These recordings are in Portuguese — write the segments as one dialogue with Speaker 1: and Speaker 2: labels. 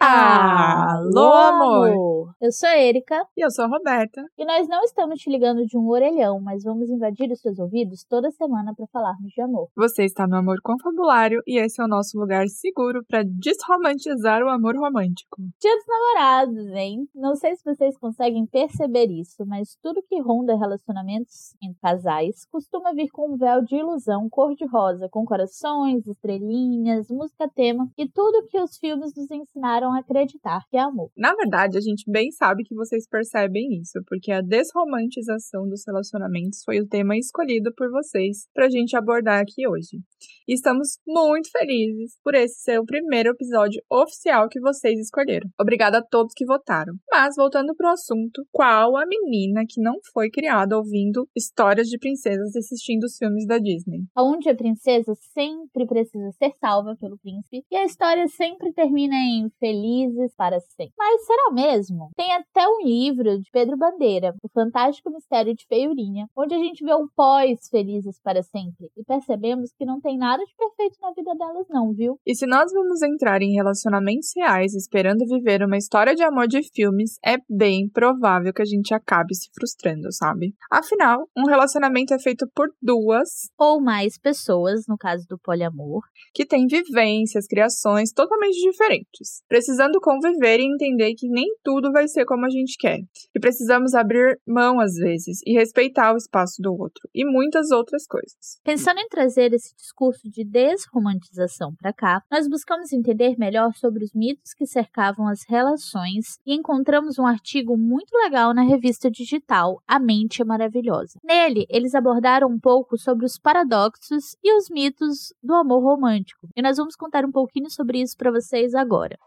Speaker 1: Alô, amor!
Speaker 2: Eu sou a Erika.
Speaker 1: E eu sou a Roberta.
Speaker 2: E nós não estamos te ligando de um orelhão, mas vamos invadir os seus ouvidos toda semana para falarmos de amor.
Speaker 1: Você está no Amor Confabulário e esse é o nosso lugar seguro para desromantizar o amor romântico.
Speaker 2: Dia dos namorados, hein? Não sei se vocês conseguem perceber isso, mas tudo que ronda relacionamentos entre casais costuma vir com um véu de ilusão cor-de-rosa, com corações, estrelinhas, música tema e tudo que os filmes nos ensinaram a acreditar que é amor.
Speaker 1: Na verdade, a gente bem sabe que vocês percebem isso, porque a desromantização dos relacionamentos foi o tema escolhido por vocês para a gente abordar aqui hoje. E estamos muito felizes por esse ser o primeiro episódio oficial que vocês escolheram. Obrigada a todos que votaram. Mas voltando para o assunto, qual a menina que não foi criada ouvindo histórias de princesas assistindo os filmes da Disney?
Speaker 2: Onde a princesa sempre precisa ser salva pelo príncipe e a história sempre termina em feliz felizes para sempre. Mas será mesmo? Tem até um livro de Pedro Bandeira, O Fantástico Mistério de Feiurinha, onde a gente vê um pós felizes para sempre e percebemos que não tem nada de perfeito na vida delas não, viu?
Speaker 1: E se nós vamos entrar em relacionamentos reais esperando viver uma história de amor de filmes, é bem provável que a gente acabe se frustrando, sabe? Afinal, um relacionamento é feito por duas
Speaker 2: ou mais pessoas, no caso do poliamor,
Speaker 1: que têm vivências, criações totalmente diferentes precisando conviver e entender que nem tudo vai ser como a gente quer, que precisamos abrir mão às vezes e respeitar o espaço do outro e muitas outras coisas.
Speaker 2: Pensando em trazer esse discurso de desromantização para cá, nós buscamos entender melhor sobre os mitos que cercavam as relações e encontramos um artigo muito legal na revista digital A Mente é Maravilhosa. Nele, eles abordaram um pouco sobre os paradoxos e os mitos do amor romântico, e nós vamos contar um pouquinho sobre isso para vocês agora.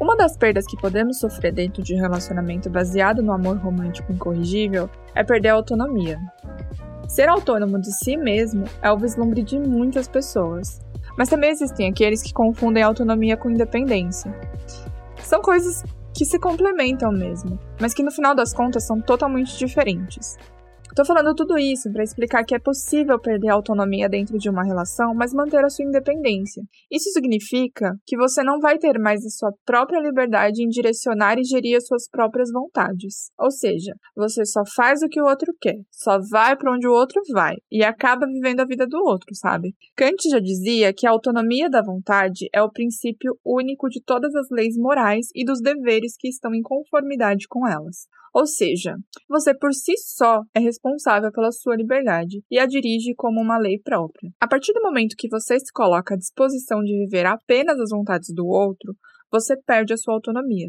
Speaker 1: Uma das perdas que podemos sofrer dentro de um relacionamento baseado no amor romântico incorrigível é perder a autonomia. Ser autônomo de si mesmo é o vislumbre de muitas pessoas, mas também existem aqueles que confundem autonomia com independência. São coisas que se complementam mesmo, mas que no final das contas são totalmente diferentes. Tô falando tudo isso para explicar que é possível perder a autonomia dentro de uma relação, mas manter a sua independência. Isso significa que você não vai ter mais a sua própria liberdade em direcionar e gerir as suas próprias vontades. Ou seja, você só faz o que o outro quer, só vai para onde o outro vai e acaba vivendo a vida do outro, sabe? Kant já dizia que a autonomia da vontade é o princípio único de todas as leis morais e dos deveres que estão em conformidade com elas. Ou seja, você por si só é responsável pela sua liberdade e a dirige como uma lei própria. A partir do momento que você se coloca à disposição de viver apenas as vontades do outro, você perde a sua autonomia.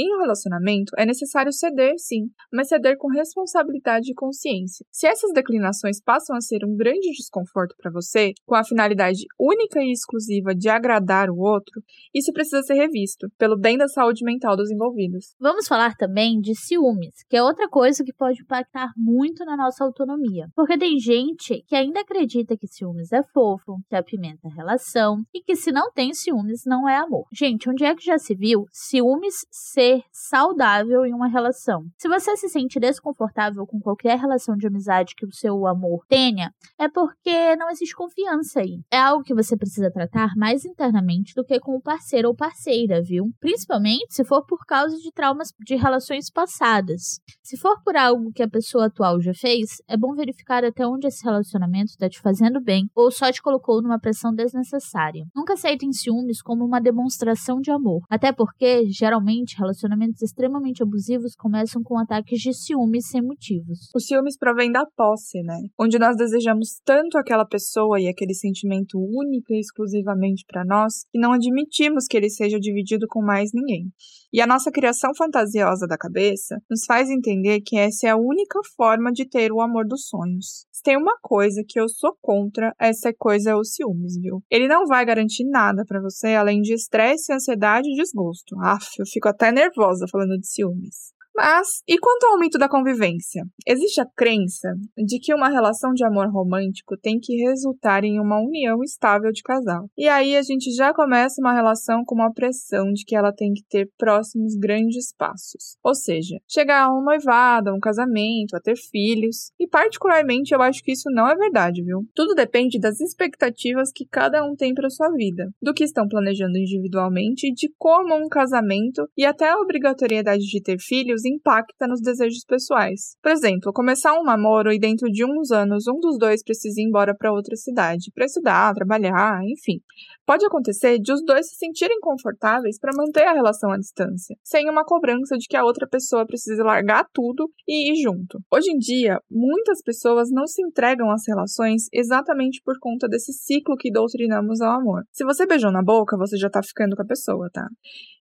Speaker 1: Em um relacionamento, é necessário ceder, sim, mas ceder com responsabilidade e consciência. Se essas declinações passam a ser um grande desconforto para você, com a finalidade única e exclusiva de agradar o outro, isso precisa ser revisto, pelo bem da saúde mental dos envolvidos.
Speaker 2: Vamos falar também de ciúmes, que é outra coisa que pode impactar muito na nossa autonomia. Porque tem gente que ainda acredita que ciúmes é fofo, que apimenta a relação e que se não tem ciúmes não é amor. Gente, onde é que já se viu ciúmes ser ser saudável em uma relação. Se você se sente desconfortável com qualquer relação de amizade que o seu amor tenha, é porque não existe confiança aí. É algo que você precisa tratar mais internamente do que com o parceiro ou parceira, viu? Principalmente se for por causa de traumas de relações passadas. Se for por algo que a pessoa atual já fez, é bom verificar até onde esse relacionamento está te fazendo bem ou só te colocou numa pressão desnecessária. Nunca aceitem ciúmes como uma demonstração de amor, até porque geralmente relacionamentos relacionamentos extremamente abusivos começam com ataques de ciúmes sem motivos.
Speaker 1: O ciúmes provém da posse, né? Onde nós desejamos tanto aquela pessoa e aquele sentimento único e exclusivamente para nós que não admitimos que ele seja dividido com mais ninguém. E a nossa criação fantasiosa da cabeça nos faz entender que essa é a única forma de ter o amor dos sonhos. Se tem uma coisa que eu sou contra, essa coisa é o ciúmes, viu? Ele não vai garantir nada para você além de estresse, ansiedade e desgosto. Aff, eu fico até nervosa falando de ciúmes. Mas, e quanto ao aumento da convivência? Existe a crença de que uma relação de amor romântico tem que resultar em uma união estável de casal. E aí a gente já começa uma relação com uma pressão de que ela tem que ter próximos grandes passos. Ou seja, chegar a um noivado, a um casamento, a ter filhos. E particularmente eu acho que isso não é verdade, viu? Tudo depende das expectativas que cada um tem para sua vida, do que estão planejando individualmente, de como um casamento e até a obrigatoriedade de ter filhos impacta nos desejos pessoais. Por exemplo, começar um namoro e dentro de uns anos um dos dois precisa ir embora para outra cidade para estudar, trabalhar, enfim. Pode acontecer de os dois se sentirem confortáveis para manter a relação à distância, sem uma cobrança de que a outra pessoa precise largar tudo e ir junto. Hoje em dia, muitas pessoas não se entregam às relações exatamente por conta desse ciclo que doutrinamos ao amor. Se você beijou na boca, você já tá ficando com a pessoa, tá?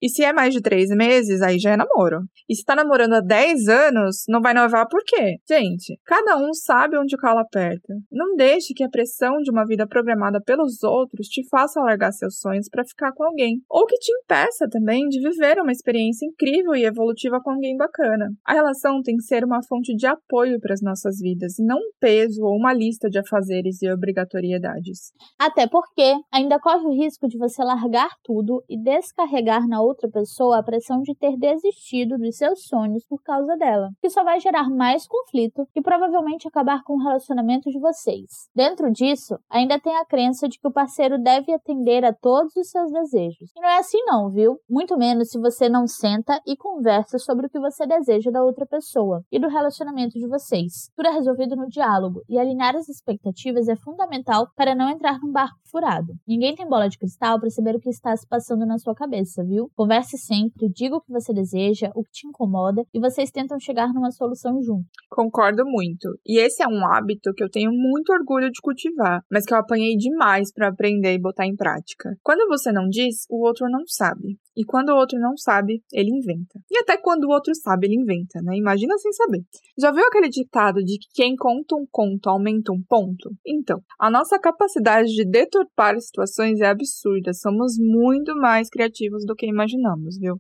Speaker 1: E se é mais de três meses, aí já é namoro. E se tá namorando há 10 anos, não vai noivar por quê? Gente, cada um sabe onde o calo aperta. Não deixe que a pressão de uma vida programada pelos outros te faça largar seus sonhos para ficar com alguém, ou que te impeça também de viver uma experiência incrível e evolutiva com alguém bacana. A relação tem que ser uma fonte de apoio para as nossas vidas, não um peso ou uma lista de afazeres e obrigatoriedades.
Speaker 2: Até porque ainda corre o risco de você largar tudo e descarregar na outra pessoa a pressão de ter desistido dos seus sonhos por causa dela, que só vai gerar mais conflito e provavelmente acabar com o relacionamento de vocês. Dentro disso, ainda tem a crença de que o parceiro deve atender a todos os seus desejos. E não é assim não, viu? Muito menos se você não senta e conversa sobre o que você deseja da outra pessoa e do relacionamento de vocês. Tudo é resolvido no diálogo e alinhar as expectativas é fundamental para não entrar num barco furado. Ninguém tem bola de cristal para saber o que está se passando na sua cabeça, viu? Converse sempre, diga o que você deseja, o que te incomoda e vocês tentam chegar numa solução junto.
Speaker 1: Concordo muito. E esse é um hábito que eu tenho muito orgulho de cultivar, mas que eu apanhei demais para aprender e botar em prática. Quando você não diz, o outro não sabe. E quando o outro não sabe, ele inventa. E até quando o outro sabe, ele inventa, né? Imagina sem saber. Já viu aquele ditado de que quem conta um conto aumenta um ponto? Então, a nossa capacidade de deturpar situações é absurda. Somos muito mais criativos do que imaginamos, viu?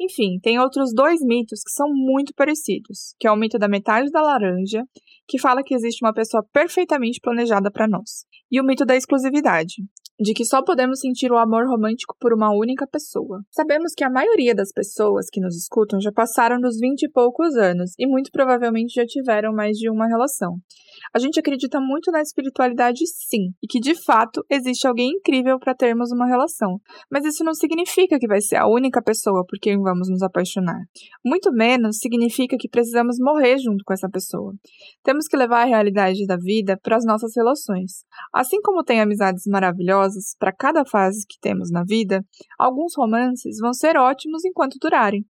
Speaker 1: Enfim, tem outros dois mitos que são muito parecidos, que é o mito da metade da laranja, que fala que existe uma pessoa perfeitamente planejada para nós, e o mito da exclusividade, de que só podemos sentir o amor romântico por uma única pessoa. Sabemos que a maioria das pessoas que nos escutam já passaram dos vinte e poucos anos e muito provavelmente já tiveram mais de uma relação. A gente acredita muito na espiritualidade, sim, e que de fato existe alguém incrível para termos uma relação, mas isso não significa que vai ser a única pessoa por quem vamos nos apaixonar. Muito menos significa que precisamos morrer junto com essa pessoa. Temos que levar a realidade da vida para as nossas relações. Assim como tem amizades maravilhosas para cada fase que temos na vida, alguns romances vão ser ótimos enquanto durarem.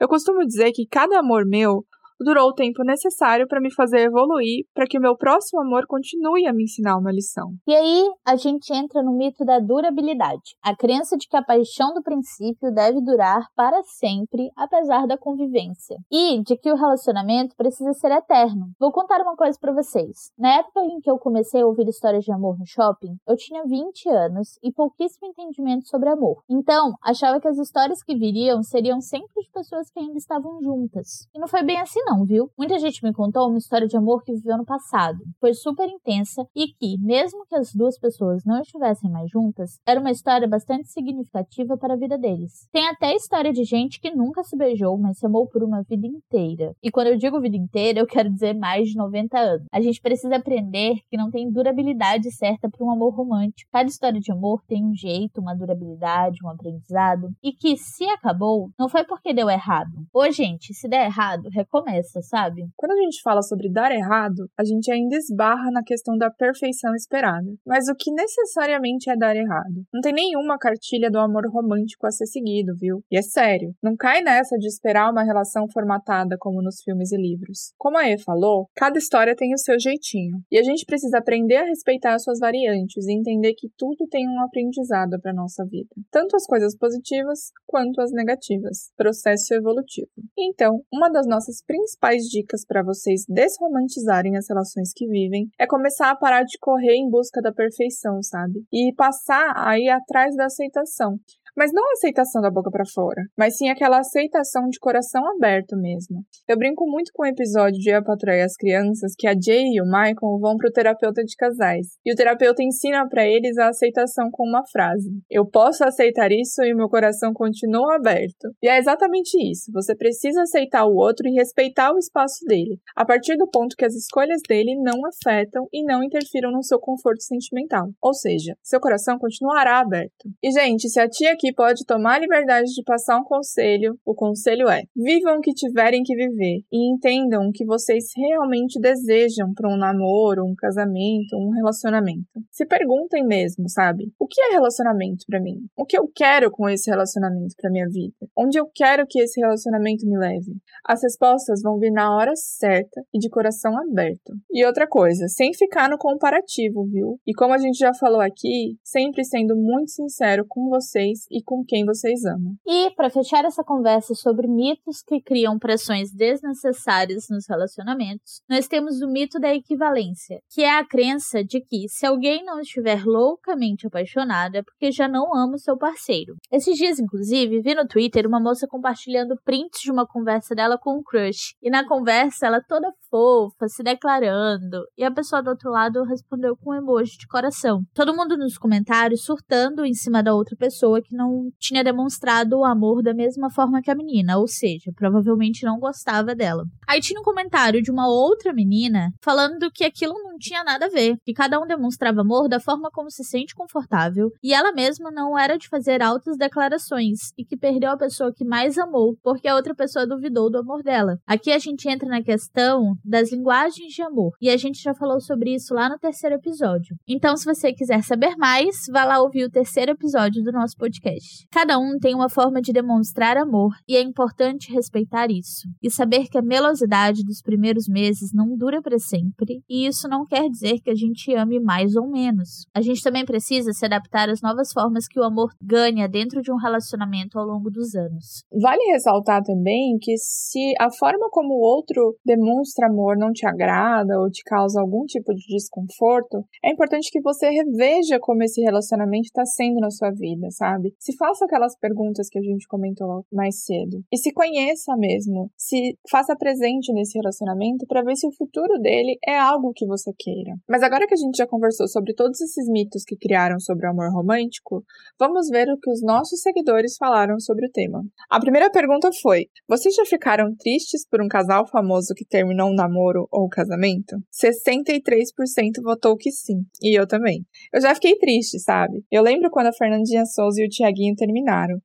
Speaker 1: Eu costumo dizer que cada amor meu durou o tempo necessário para me fazer evoluir, para que o meu próximo amor continue a me ensinar uma lição.
Speaker 2: E aí a gente entra no mito da durabilidade, a crença de que a paixão do princípio deve durar para sempre, apesar da convivência, e de que o relacionamento precisa ser eterno. Vou contar uma coisa para vocês. Na época em que eu comecei a ouvir histórias de amor no shopping, eu tinha 20 anos e pouquíssimo entendimento sobre amor. Então, achava que as histórias que viriam seriam sempre de pessoas que ainda estavam juntas. E não foi bem assim viu? Muita gente me contou uma história de amor que viveu no passado. Foi super intensa e que, mesmo que as duas pessoas não estivessem mais juntas, era uma história bastante significativa para a vida deles. Tem até história de gente que nunca se beijou, mas se amou por uma vida inteira. E quando eu digo vida inteira, eu quero dizer mais de 90 anos. A gente precisa aprender que não tem durabilidade certa para um amor romântico. Cada história de amor tem um jeito, uma durabilidade, um aprendizado. E que, se acabou, não foi porque deu errado. Ô, gente, se der errado, recomeça sabe?
Speaker 1: Quando a gente fala sobre dar errado, a gente ainda esbarra na questão da perfeição esperada. Mas o que necessariamente é dar errado? Não tem nenhuma cartilha do amor romântico a ser seguido, viu? E é sério, não cai nessa de esperar uma relação formatada como nos filmes e livros. Como a E falou, cada história tem o seu jeitinho. E a gente precisa aprender a respeitar as suas variantes e entender que tudo tem um aprendizado para nossa vida. Tanto as coisas positivas quanto as negativas. Processo evolutivo. Então, uma das nossas principais principais dicas para vocês desromantizarem as relações que vivem é começar a parar de correr em busca da perfeição, sabe? E passar a ir atrás da aceitação. Mas não a aceitação da boca para fora, mas sim aquela aceitação de coração aberto mesmo. Eu brinco muito com o episódio de Eu Patrulhei as Crianças que a Jay e o Michael vão pro terapeuta de casais. E o terapeuta ensina para eles a aceitação com uma frase: Eu posso aceitar isso e meu coração continua aberto. E é exatamente isso. Você precisa aceitar o outro e respeitar o espaço dele, a partir do ponto que as escolhas dele não afetam e não interfiram no seu conforto sentimental. Ou seja, seu coração continuará aberto. E, gente, se a tia aqui pode tomar a liberdade de passar um conselho, o conselho é: vivam o que tiverem que viver e entendam o que vocês realmente desejam para um namoro, um casamento, um relacionamento. Se perguntem mesmo, sabe? O que é relacionamento para mim? O que eu quero com esse relacionamento para minha vida? Onde eu quero que esse relacionamento me leve? As respostas vão vir na hora certa e de coração aberto. E outra coisa, sem ficar no comparativo, viu? E como a gente já falou aqui, sempre sendo muito sincero com vocês e com quem vocês amam.
Speaker 2: E para fechar essa conversa sobre mitos que criam pressões desnecessárias nos relacionamentos, nós temos o mito da equivalência, que é a crença de que se alguém não estiver loucamente apaixonado é porque já não ama o seu parceiro. Esses dias, inclusive, vi no Twitter uma moça compartilhando prints de uma conversa dela com um crush. E na conversa, ela toda fofa, se declarando, e a pessoa do outro lado respondeu com um emoji de coração. Todo mundo nos comentários surtando em cima da outra pessoa que não tinha demonstrado o amor da mesma forma que a menina, ou seja, provavelmente não gostava dela. Aí tinha um comentário de uma outra menina falando que aquilo não tinha nada a ver, que cada um demonstrava amor da forma como se sente confortável, e ela mesma não era de fazer altas declarações, e que perdeu a pessoa que mais amou porque a outra pessoa duvidou do amor dela. Aqui a gente entra na questão das linguagens de amor, e a gente já falou sobre isso lá no terceiro episódio. Então, se você quiser saber mais, vá lá ouvir o terceiro episódio do nosso podcast. Cada um tem uma forma de demonstrar amor, e é importante respeitar isso. E saber que a melosidade dos primeiros meses não dura para sempre, e isso não quer dizer que a gente ame mais ou menos. A gente também precisa se adaptar às novas formas que o amor ganha dentro de um relacionamento ao longo dos anos.
Speaker 1: Vale ressaltar também que se a forma como o outro demonstra amor não te agrada ou te causa algum tipo de desconforto, é importante que você reveja como esse relacionamento está sendo na sua vida, sabe? Se faça aquelas perguntas que a gente comentou mais cedo. E se conheça mesmo. Se faça presente nesse relacionamento para ver se o futuro dele é algo que você queira. Mas agora que a gente já conversou sobre todos esses mitos que criaram sobre o amor romântico, vamos ver o que os nossos seguidores falaram sobre o tema. A primeira pergunta foi: Vocês já ficaram tristes por um casal famoso que terminou um namoro ou casamento? 63% votou que sim, e eu também. Eu já fiquei triste, sabe? Eu lembro quando a Fernandinha Souza e o Tiaguinho terminaram.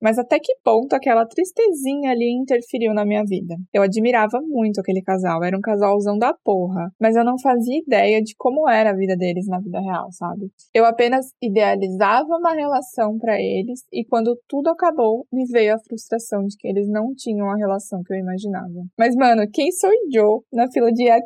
Speaker 1: Mas até que ponto aquela tristezinha ali interferiu na minha vida? Eu admirava muito aquele casal, era um casalzão da porra, mas eu não fazia ideia de como era a vida deles na vida real, sabe? Eu apenas idealizava uma relação para eles e quando tudo acabou, me veio a frustração de que eles não tinham a relação que eu imaginava. Mas mano, quem sou eu na fila de é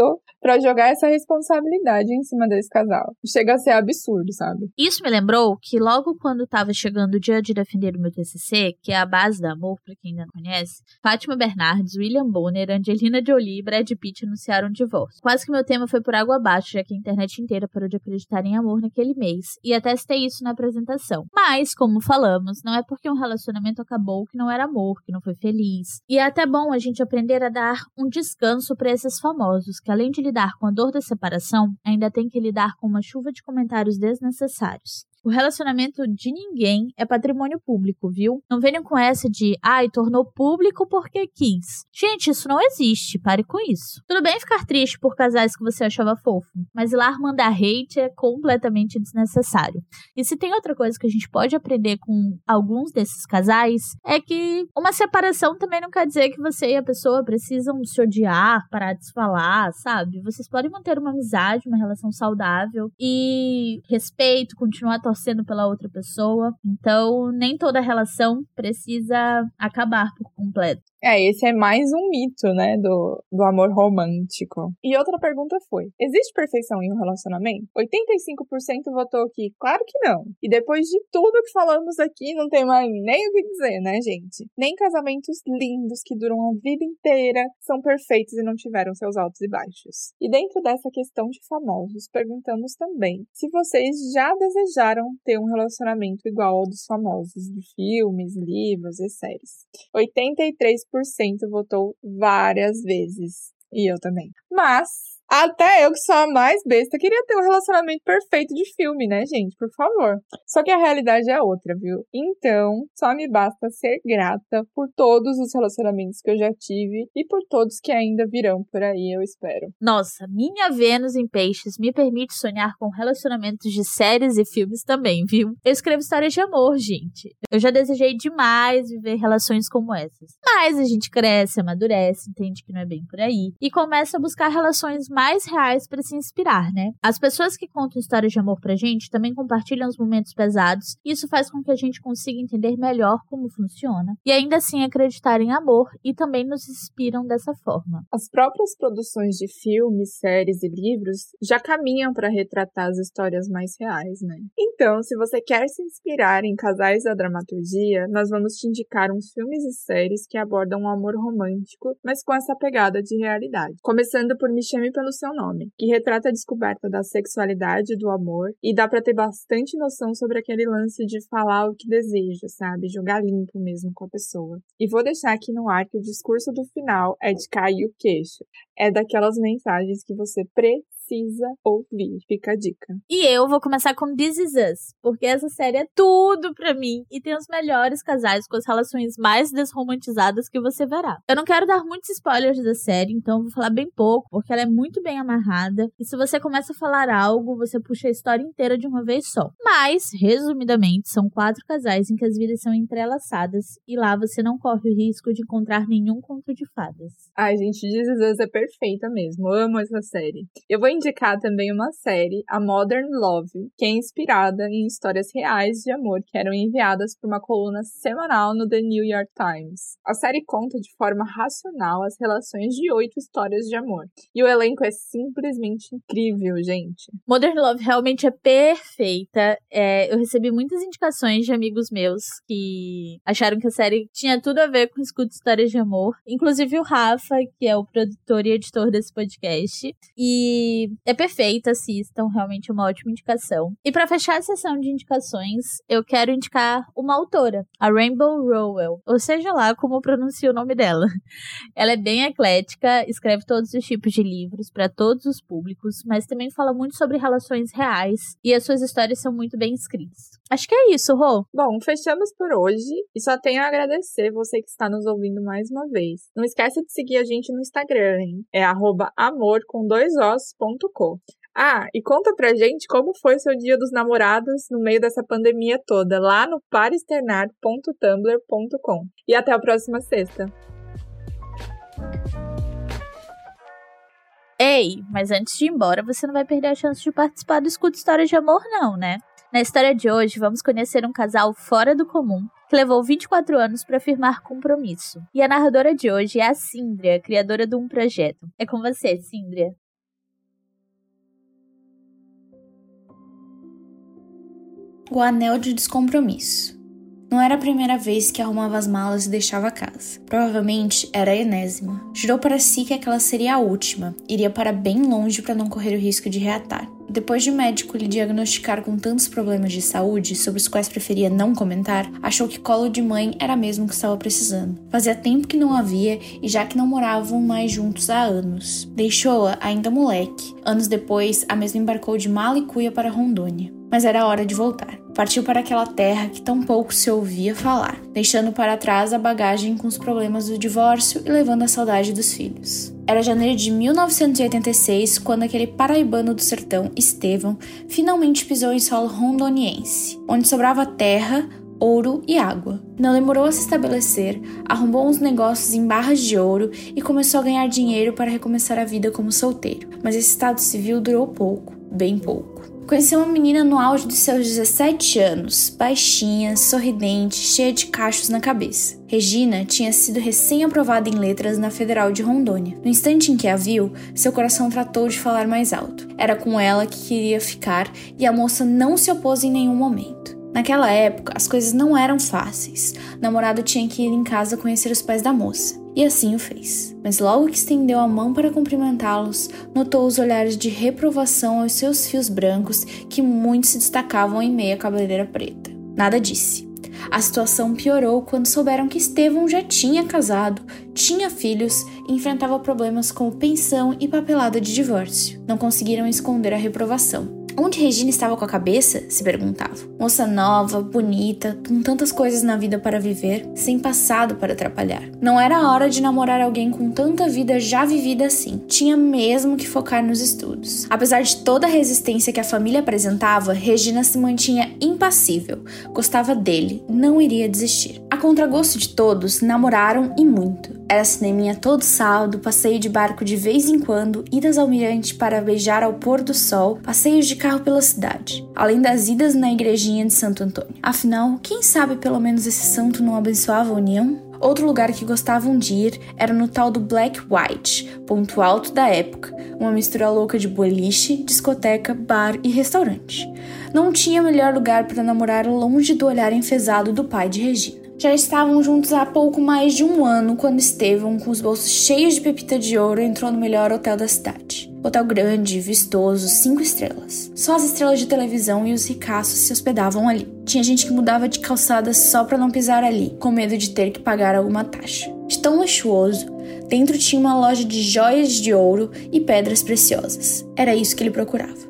Speaker 1: aceitou para jogar essa responsabilidade em cima desse casal? Chega a ser absurdo, sabe?
Speaker 2: Isso me lembrou que logo quando tava chegando o dia de defender o meu TCC, que é a base do amor, para quem ainda não conhece, Fátima Bernardes, William Bonner, Angelina Jolie e Brad Pitt anunciaram o divórcio. Quase que meu tema foi por água abaixo, já que a internet inteira parou de acreditar em amor naquele mês, e até citei isso na apresentação. Mas, como falamos, não é porque um relacionamento acabou que não era amor, que não foi feliz. E é até bom a gente aprender a dar um descanso para esses famosos, que além de lidar com a dor da separação, ainda tem que lidar com uma chuva de comentários desnecessários. O relacionamento de ninguém é patrimônio público, viu? Não venham com essa de, ai, tornou público porque quis. Gente, isso não existe, pare com isso. Tudo bem ficar triste por casais que você achava fofo, mas ir lá mandar hate é completamente desnecessário. E se tem outra coisa que a gente pode aprender com alguns desses casais, é que uma separação também não quer dizer que você e a pessoa precisam se odiar, parar de se falar, sabe? Vocês podem manter uma amizade, uma relação saudável e respeito, continuar torcendo pela outra pessoa. Então, nem toda relação precisa acabar por completo.
Speaker 1: É, esse é mais um mito, né, do, do amor romântico. E outra pergunta foi: existe perfeição em um relacionamento? 85% votou que, claro que não. E depois de tudo que falamos aqui, não tem mais nem o que dizer, né, gente? Nem casamentos lindos que duram a vida inteira são perfeitos e não tiveram seus altos e baixos. E dentro dessa questão de famosos, perguntamos também se vocês já desejaram ter um relacionamento igual ao dos famosos de filmes, livros e séries. 83% votou várias vezes. E eu também. Mas até eu, que sou a mais besta, queria ter um relacionamento perfeito de filme, né, gente? Por favor. Só que a realidade é outra, viu? Então, só me basta ser grata por todos os relacionamentos que eu já tive e por todos que ainda virão por aí, eu espero.
Speaker 2: Nossa, minha Vênus em Peixes me permite sonhar com relacionamentos de séries e filmes também, viu? Eu escrevo histórias de amor, gente. Eu já desejei demais viver relações como essas. Mas a gente cresce, amadurece, entende que não é bem por aí e começa a buscar relações mais mais reais para se inspirar, né? As pessoas que contam histórias de amor pra gente também compartilham os momentos pesados, e isso faz com que a gente consiga entender melhor como funciona e ainda assim acreditar em amor e também nos inspiram dessa forma.
Speaker 1: As próprias produções de filmes, séries e livros já caminham para retratar as histórias mais reais, né? Então, se você quer se inspirar em casais da dramaturgia, nós vamos te indicar uns filmes e séries que abordam um amor romântico, mas com essa pegada de realidade. Começando por Me Chame Pelo Seu Nome, que retrata a descoberta da sexualidade e do amor, e dá para ter bastante noção sobre aquele lance de falar o que deseja, sabe? Jogar limpo mesmo com a pessoa. E vou deixar aqui no ar que o discurso do final é de cair o queixo. É daquelas mensagens que você precisa precisa ouvir. Fica a dica.
Speaker 2: E eu vou começar com This Is Us, porque essa série é tudo pra mim e tem os melhores casais com as relações mais desromantizadas que você verá. Eu não quero dar muitos spoilers da série, então vou falar bem pouco, porque ela é muito bem amarrada. E se você começa a falar algo, você puxa a história inteira de uma vez só. Mas, resumidamente, são quatro casais em que as vidas são entrelaçadas e lá você não corre o risco de encontrar nenhum conto de fadas.
Speaker 1: Ai, gente, This Is Us é perfeita mesmo. Eu amo essa série. Eu vou indicar também uma série, a Modern Love, que é inspirada em histórias reais de amor que eram enviadas por uma coluna semanal no The New York Times. A série conta de forma racional as relações de oito histórias de amor. E o elenco é simplesmente incrível, gente.
Speaker 2: Modern Love realmente é perfeita. É, eu recebi muitas indicações de amigos meus que acharam que a série tinha tudo a ver com escuta histórias de amor. Inclusive o Rafa, que é o produtor e editor desse podcast. E é perfeita, assistam, realmente é uma ótima indicação. E para fechar a sessão de indicações, eu quero indicar uma autora, a Rainbow Rowell, ou seja lá como pronuncia o nome dela. Ela é bem eclética, escreve todos os tipos de livros para todos os públicos, mas também fala muito sobre relações reais e as suas histórias são muito bem escritas. Acho que é isso, Rô.
Speaker 1: Bom, fechamos por hoje e só tenho a agradecer você que está nos ouvindo mais uma vez. Não esqueça de seguir a gente no Instagram, hein? É amor com dois ah, e conta pra gente como foi seu dia dos namorados no meio dessa pandemia toda, lá no parexternar.tumblr.com. E até a próxima sexta.
Speaker 2: Ei, mas antes de ir embora, você não vai perder a chance de participar do Escuta Histórias de Amor, não, né? Na história de hoje, vamos conhecer um casal fora do comum que levou 24 anos para firmar compromisso. E a narradora de hoje é a Síndria, criadora de um projeto. É com você, Síndria.
Speaker 3: O anel de descompromisso. Não era a primeira vez que arrumava as malas e deixava a casa. Provavelmente era a enésima. Jurou para si que aquela seria a última, iria para bem longe para não correr o risco de reatar. Depois de o médico lhe diagnosticar com tantos problemas de saúde, sobre os quais preferia não comentar, achou que colo de mãe era mesmo que estava precisando. Fazia tempo que não havia e já que não moravam mais juntos há anos. Deixou-a ainda moleque. Anos depois, a mesma embarcou de mala e cuia para Rondônia. Mas era hora de voltar. Partiu para aquela terra que tão pouco se ouvia falar, deixando para trás a bagagem com os problemas do divórcio e levando a saudade dos filhos. Era janeiro de 1986 quando aquele paraibano do sertão, Estevão, finalmente pisou em solo rondoniense, onde sobrava terra, ouro e água. Não demorou a se estabelecer, arrumou uns negócios em barras de ouro e começou a ganhar dinheiro para recomeçar a vida como solteiro. Mas esse estado civil durou pouco, bem pouco. Conheceu uma menina no auge de seus 17 anos, baixinha, sorridente, cheia de cachos na cabeça. Regina tinha sido recém-aprovada em letras na Federal de Rondônia. No instante em que a viu, seu coração tratou de falar mais alto. Era com ela que queria ficar e a moça não se opôs em nenhum momento. Naquela época, as coisas não eram fáceis. O namorado tinha que ir em casa conhecer os pais da moça. E assim o fez. Mas logo que estendeu a mão para cumprimentá-los, notou os olhares de reprovação aos seus fios brancos que muito se destacavam em meio à cabeleireira preta. Nada disse. A situação piorou quando souberam que Estevão já tinha casado, tinha filhos e enfrentava problemas como pensão e papelada de divórcio. Não conseguiram esconder a reprovação. Onde Regina estava com a cabeça? se perguntava. Moça nova, bonita, com tantas coisas na vida para viver, sem passado para atrapalhar. Não era hora de namorar alguém com tanta vida já vivida assim. Tinha mesmo que focar nos estudos. Apesar de toda a resistência que a família apresentava, Regina se mantinha impassível. Gostava dele, não iria desistir. A contragosto de todos, namoraram e muito. Era cineminha todo sábado, passeio de barco de vez em quando, idas ao mirante para beijar ao pôr do sol, passeios de carro pela cidade, além das idas na igrejinha de Santo Antônio. Afinal, quem sabe pelo menos esse santo não abençoava a união? Outro lugar que gostavam de ir era no tal do Black White, ponto alto da época, uma mistura louca de boliche, discoteca, bar e restaurante. Não tinha melhor lugar para namorar longe do olhar enfesado do pai de Regina. Já estavam juntos há pouco mais de um ano quando Estevão, com os bolsos cheios de pepita de ouro, entrou no melhor hotel da cidade. Hotel grande, vistoso, cinco estrelas. Só as estrelas de televisão e os ricaços se hospedavam ali. Tinha gente que mudava de calçada só para não pisar ali, com medo de ter que pagar alguma taxa. De tão luxuoso, dentro tinha uma loja de joias de ouro e pedras preciosas. Era isso que ele procurava.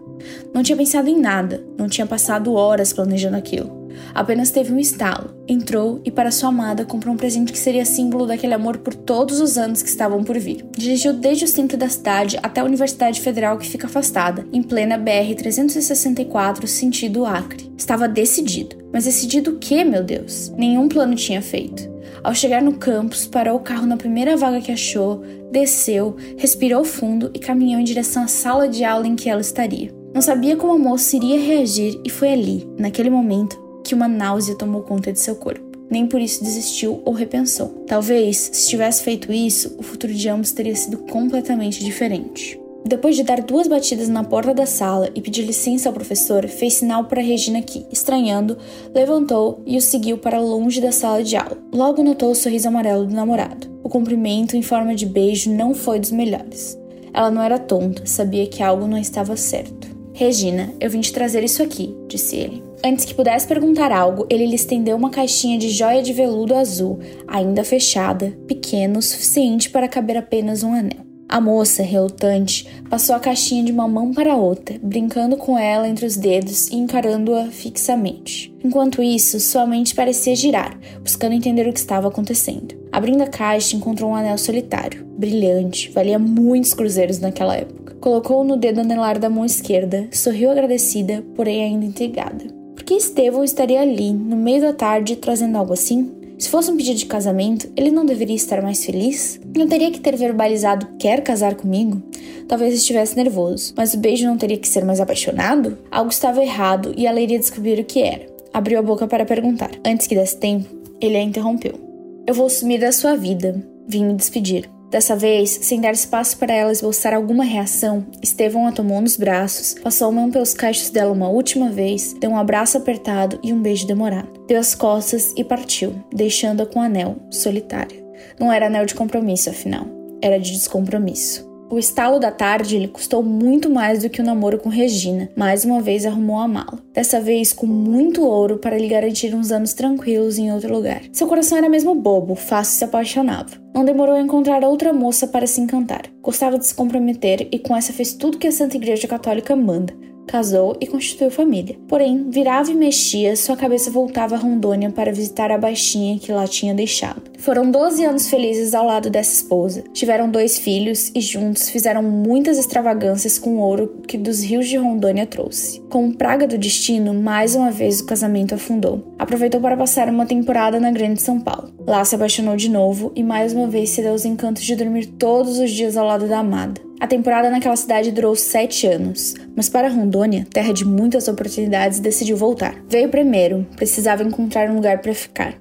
Speaker 3: Não tinha pensado em nada, não tinha passado horas planejando aquilo. Apenas teve um estalo, entrou e, para sua amada, comprou um presente que seria símbolo daquele amor por todos os anos que estavam por vir. Dirigiu desde o centro da cidade até a Universidade Federal que fica afastada, em plena BR-364, sentido Acre. Estava decidido. Mas decidido o que, meu Deus? Nenhum plano tinha feito. Ao chegar no campus, parou o carro na primeira vaga que achou, desceu, respirou fundo e caminhou em direção à sala de aula em que ela estaria. Não sabia como a moça iria reagir e foi ali, naquele momento, que uma náusea tomou conta de seu corpo. Nem por isso desistiu ou repensou. Talvez, se tivesse feito isso, o futuro de ambos teria sido completamente diferente. Depois de dar duas batidas na porta da sala e pedir licença ao professor, fez sinal para Regina que, estranhando, levantou e o seguiu para longe da sala de aula. Logo notou o sorriso amarelo do namorado. O cumprimento em forma de beijo não foi dos melhores. Ela não era tonta, sabia que algo não estava certo. Regina, eu vim te trazer isso aqui, disse ele. Antes que pudesse perguntar algo, ele lhe estendeu uma caixinha de joia de veludo azul, ainda fechada, pequena o suficiente para caber apenas um anel. A moça, relutante, passou a caixinha de uma mão para a outra, brincando com ela entre os dedos e encarando-a fixamente. Enquanto isso, sua mente parecia girar, buscando entender o que estava acontecendo. Abrindo a caixa, encontrou um anel solitário, brilhante, valia muitos cruzeiros naquela época. Colocou-o no dedo anelar da mão esquerda, sorriu agradecida, porém ainda intrigada que Estevão estaria ali, no meio da tarde, trazendo algo assim? Se fosse um pedido de casamento, ele não deveria estar mais feliz? Não teria que ter verbalizado quer casar comigo? Talvez estivesse nervoso, mas o beijo não teria que ser mais apaixonado? Algo estava errado e ela iria descobrir o que era. Abriu a boca para perguntar. Antes que desse tempo, ele a interrompeu. Eu vou sumir da sua vida. Vim me despedir. Dessa vez, sem dar espaço para ela esboçar alguma reação, Estevão a tomou nos braços, passou a mão pelos cachos dela uma última vez, deu um abraço apertado e um beijo demorado. Deu as costas e partiu, deixando-a com o anel, solitária. Não era anel de compromisso, afinal, era de descompromisso. O estalo da tarde lhe custou muito mais do que o namoro com Regina. Mais uma vez arrumou a mala. Dessa vez com muito ouro para lhe garantir uns anos tranquilos em outro lugar. Seu coração era mesmo bobo, fácil se apaixonava. Não demorou a encontrar outra moça para se encantar. Gostava de se comprometer e com essa fez tudo que a Santa Igreja Católica manda casou e constituiu família. Porém, virava e mexia, sua cabeça voltava a Rondônia para visitar a baixinha que lá tinha deixado. Foram 12 anos felizes ao lado dessa esposa. Tiveram dois filhos e juntos fizeram muitas extravagâncias com o ouro que dos rios de Rondônia trouxe. Com praga do destino, mais uma vez o casamento afundou. Aproveitou para passar uma temporada na Grande São Paulo. Lá se apaixonou de novo e mais uma vez cedeu aos encantos de dormir todos os dias ao lado da amada. A temporada naquela cidade durou sete anos, mas para Rondônia, terra de muitas oportunidades, decidiu voltar. Veio primeiro, precisava encontrar um lugar para ficar.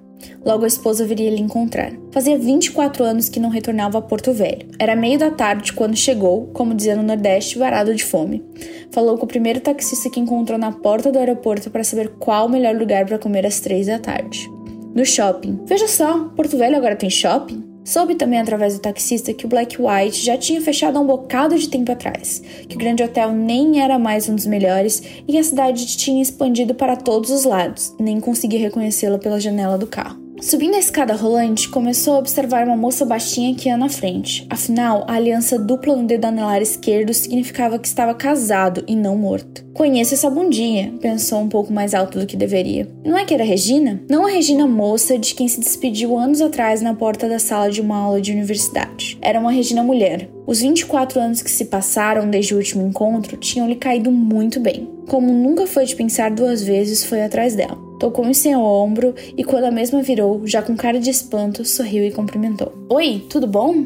Speaker 3: Logo a esposa viria lhe encontrar. Fazia 24 anos que não retornava a Porto Velho. Era meio da tarde quando chegou, como dizia no Nordeste, varado de fome. Falou com o primeiro taxista que encontrou na porta do aeroporto para saber qual o melhor lugar para comer às três da tarde. No shopping. Veja só, Porto Velho agora tem shopping? Soube também através do taxista que o Black White já tinha fechado há um bocado de tempo atrás, que o grande hotel nem era mais um dos melhores e que a cidade tinha expandido para todos os lados, nem conseguia reconhecê-la pela janela do carro. Subindo a escada rolante, começou a observar uma moça baixinha que ia na frente. Afinal, a aliança dupla no dedo anelar esquerdo significava que estava casado e não morto. Conheço essa bundinha, pensou um pouco mais alto do que deveria. Não é que era Regina? Não a Regina moça de quem se despediu anos atrás na porta da sala de uma aula de universidade. Era uma Regina mulher. Os 24 anos que se passaram desde o último encontro tinham lhe caído muito bem. Como nunca foi de pensar duas vezes, foi atrás dela tocou em seu ombro e, quando a mesma virou, já com cara de espanto, sorriu e cumprimentou. Oi, tudo bom?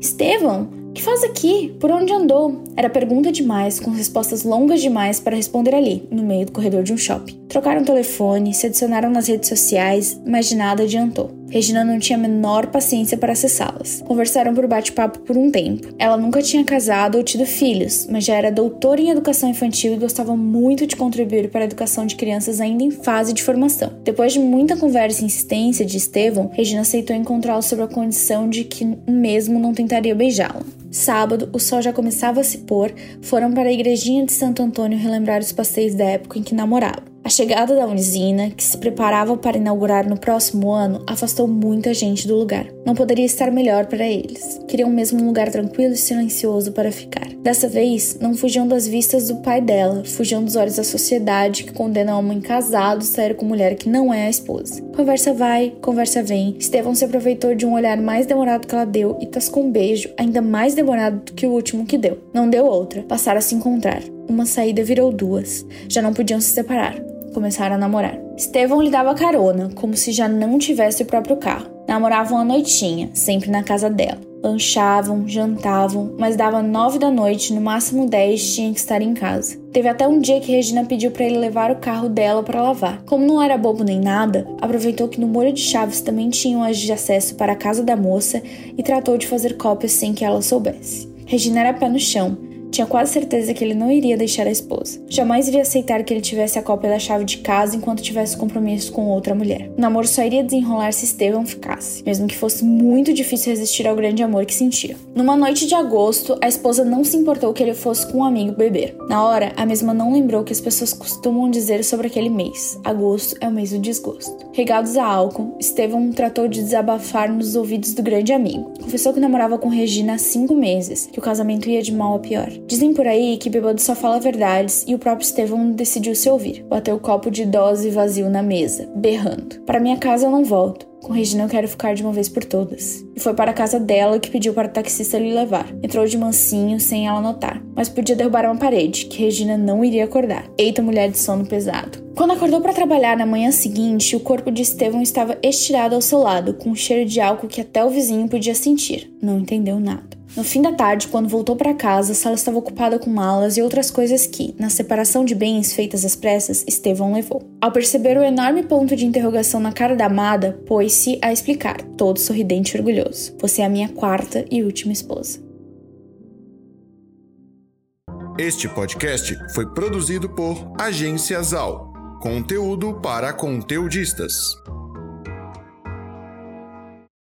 Speaker 3: Estevão, que faz aqui? Por onde andou? Era pergunta demais, com respostas longas demais para responder ali, no meio do corredor de um shopping. Trocaram telefone, se adicionaram nas redes sociais, mas de nada adiantou. Regina não tinha a menor paciência para acessá-las. Conversaram por bate-papo por um tempo. Ela nunca tinha casado ou tido filhos, mas já era doutora em educação infantil e gostava muito de contribuir para a educação de crianças ainda em fase de formação. Depois de muita conversa e insistência de Estevão, Regina aceitou encontrá-lo sob a condição de que mesmo não tentaria beijá-la. Sábado, o sol já começava a se pôr, foram para a igrejinha de Santo Antônio relembrar os passeios da época em que namoravam. A chegada da Unisina, que se preparava para inaugurar no próximo ano, afastou muita gente do lugar. Não poderia estar melhor para eles. Queriam mesmo um lugar tranquilo e silencioso para ficar. Dessa vez, não fugiam das vistas do pai dela, fugiam dos olhos da sociedade que condena homem casado sair com mulher que não é a esposa. Conversa vai, conversa vem. Estevão se aproveitou de um olhar mais demorado que ela deu e tascou um beijo ainda mais demorado do que o último que deu. Não deu outra. Passaram a se encontrar. Uma saída virou duas. Já não podiam se separar começaram a namorar. Estevão lhe dava carona, como se já não tivesse o próprio carro. Namoravam a noitinha, sempre na casa dela. Lanchavam, jantavam, mas dava nove da noite, no máximo dez, tinha que estar em casa. Teve até um dia que Regina pediu para ele levar o carro dela para lavar. Como não era bobo nem nada, aproveitou que no molho de chaves também tinham as de acesso para a casa da moça e tratou de fazer cópias sem que ela soubesse. Regina era pé no chão, tinha quase certeza que ele não iria deixar a esposa. Jamais iria aceitar que ele tivesse a cópia da chave de casa enquanto tivesse compromisso com outra mulher. O namoro só iria desenrolar se Estevam ficasse, mesmo que fosse muito difícil resistir ao grande amor que sentia. Numa noite de agosto, a esposa não se importou que ele fosse com um amigo beber. Na hora, a mesma não lembrou que as pessoas costumam dizer sobre aquele mês. Agosto é o mês do desgosto. Regados a álcool, Estevam tratou de desabafar nos ouvidos do grande amigo. Confessou que namorava com Regina há cinco meses, que o casamento ia de mal a pior. Dizem por aí que bêbado só fala verdades e o próprio Estevão decidiu se ouvir. Bateu o copo de dose vazio na mesa, berrando. Para minha casa eu não volto. Com Regina eu quero ficar de uma vez por todas. E foi para a casa dela que pediu para o taxista lhe levar. Entrou de mansinho, sem ela notar. Mas podia derrubar uma parede, que Regina não iria acordar. Eita, mulher de sono pesado. Quando acordou para trabalhar na manhã seguinte, o corpo de Estevão estava estirado ao seu lado, com um cheiro de álcool que até o vizinho podia sentir. Não entendeu nada. No fim da tarde, quando voltou para casa, a sala estava ocupada com malas e outras coisas que, na separação de bens feitas às pressas, Estevão levou. Ao perceber o enorme ponto de interrogação na cara da amada, pôs-se a explicar, todo sorridente e orgulhoso: Você é a minha quarta e última esposa.
Speaker 4: Este podcast foi produzido por Agência Zal conteúdo para conteudistas.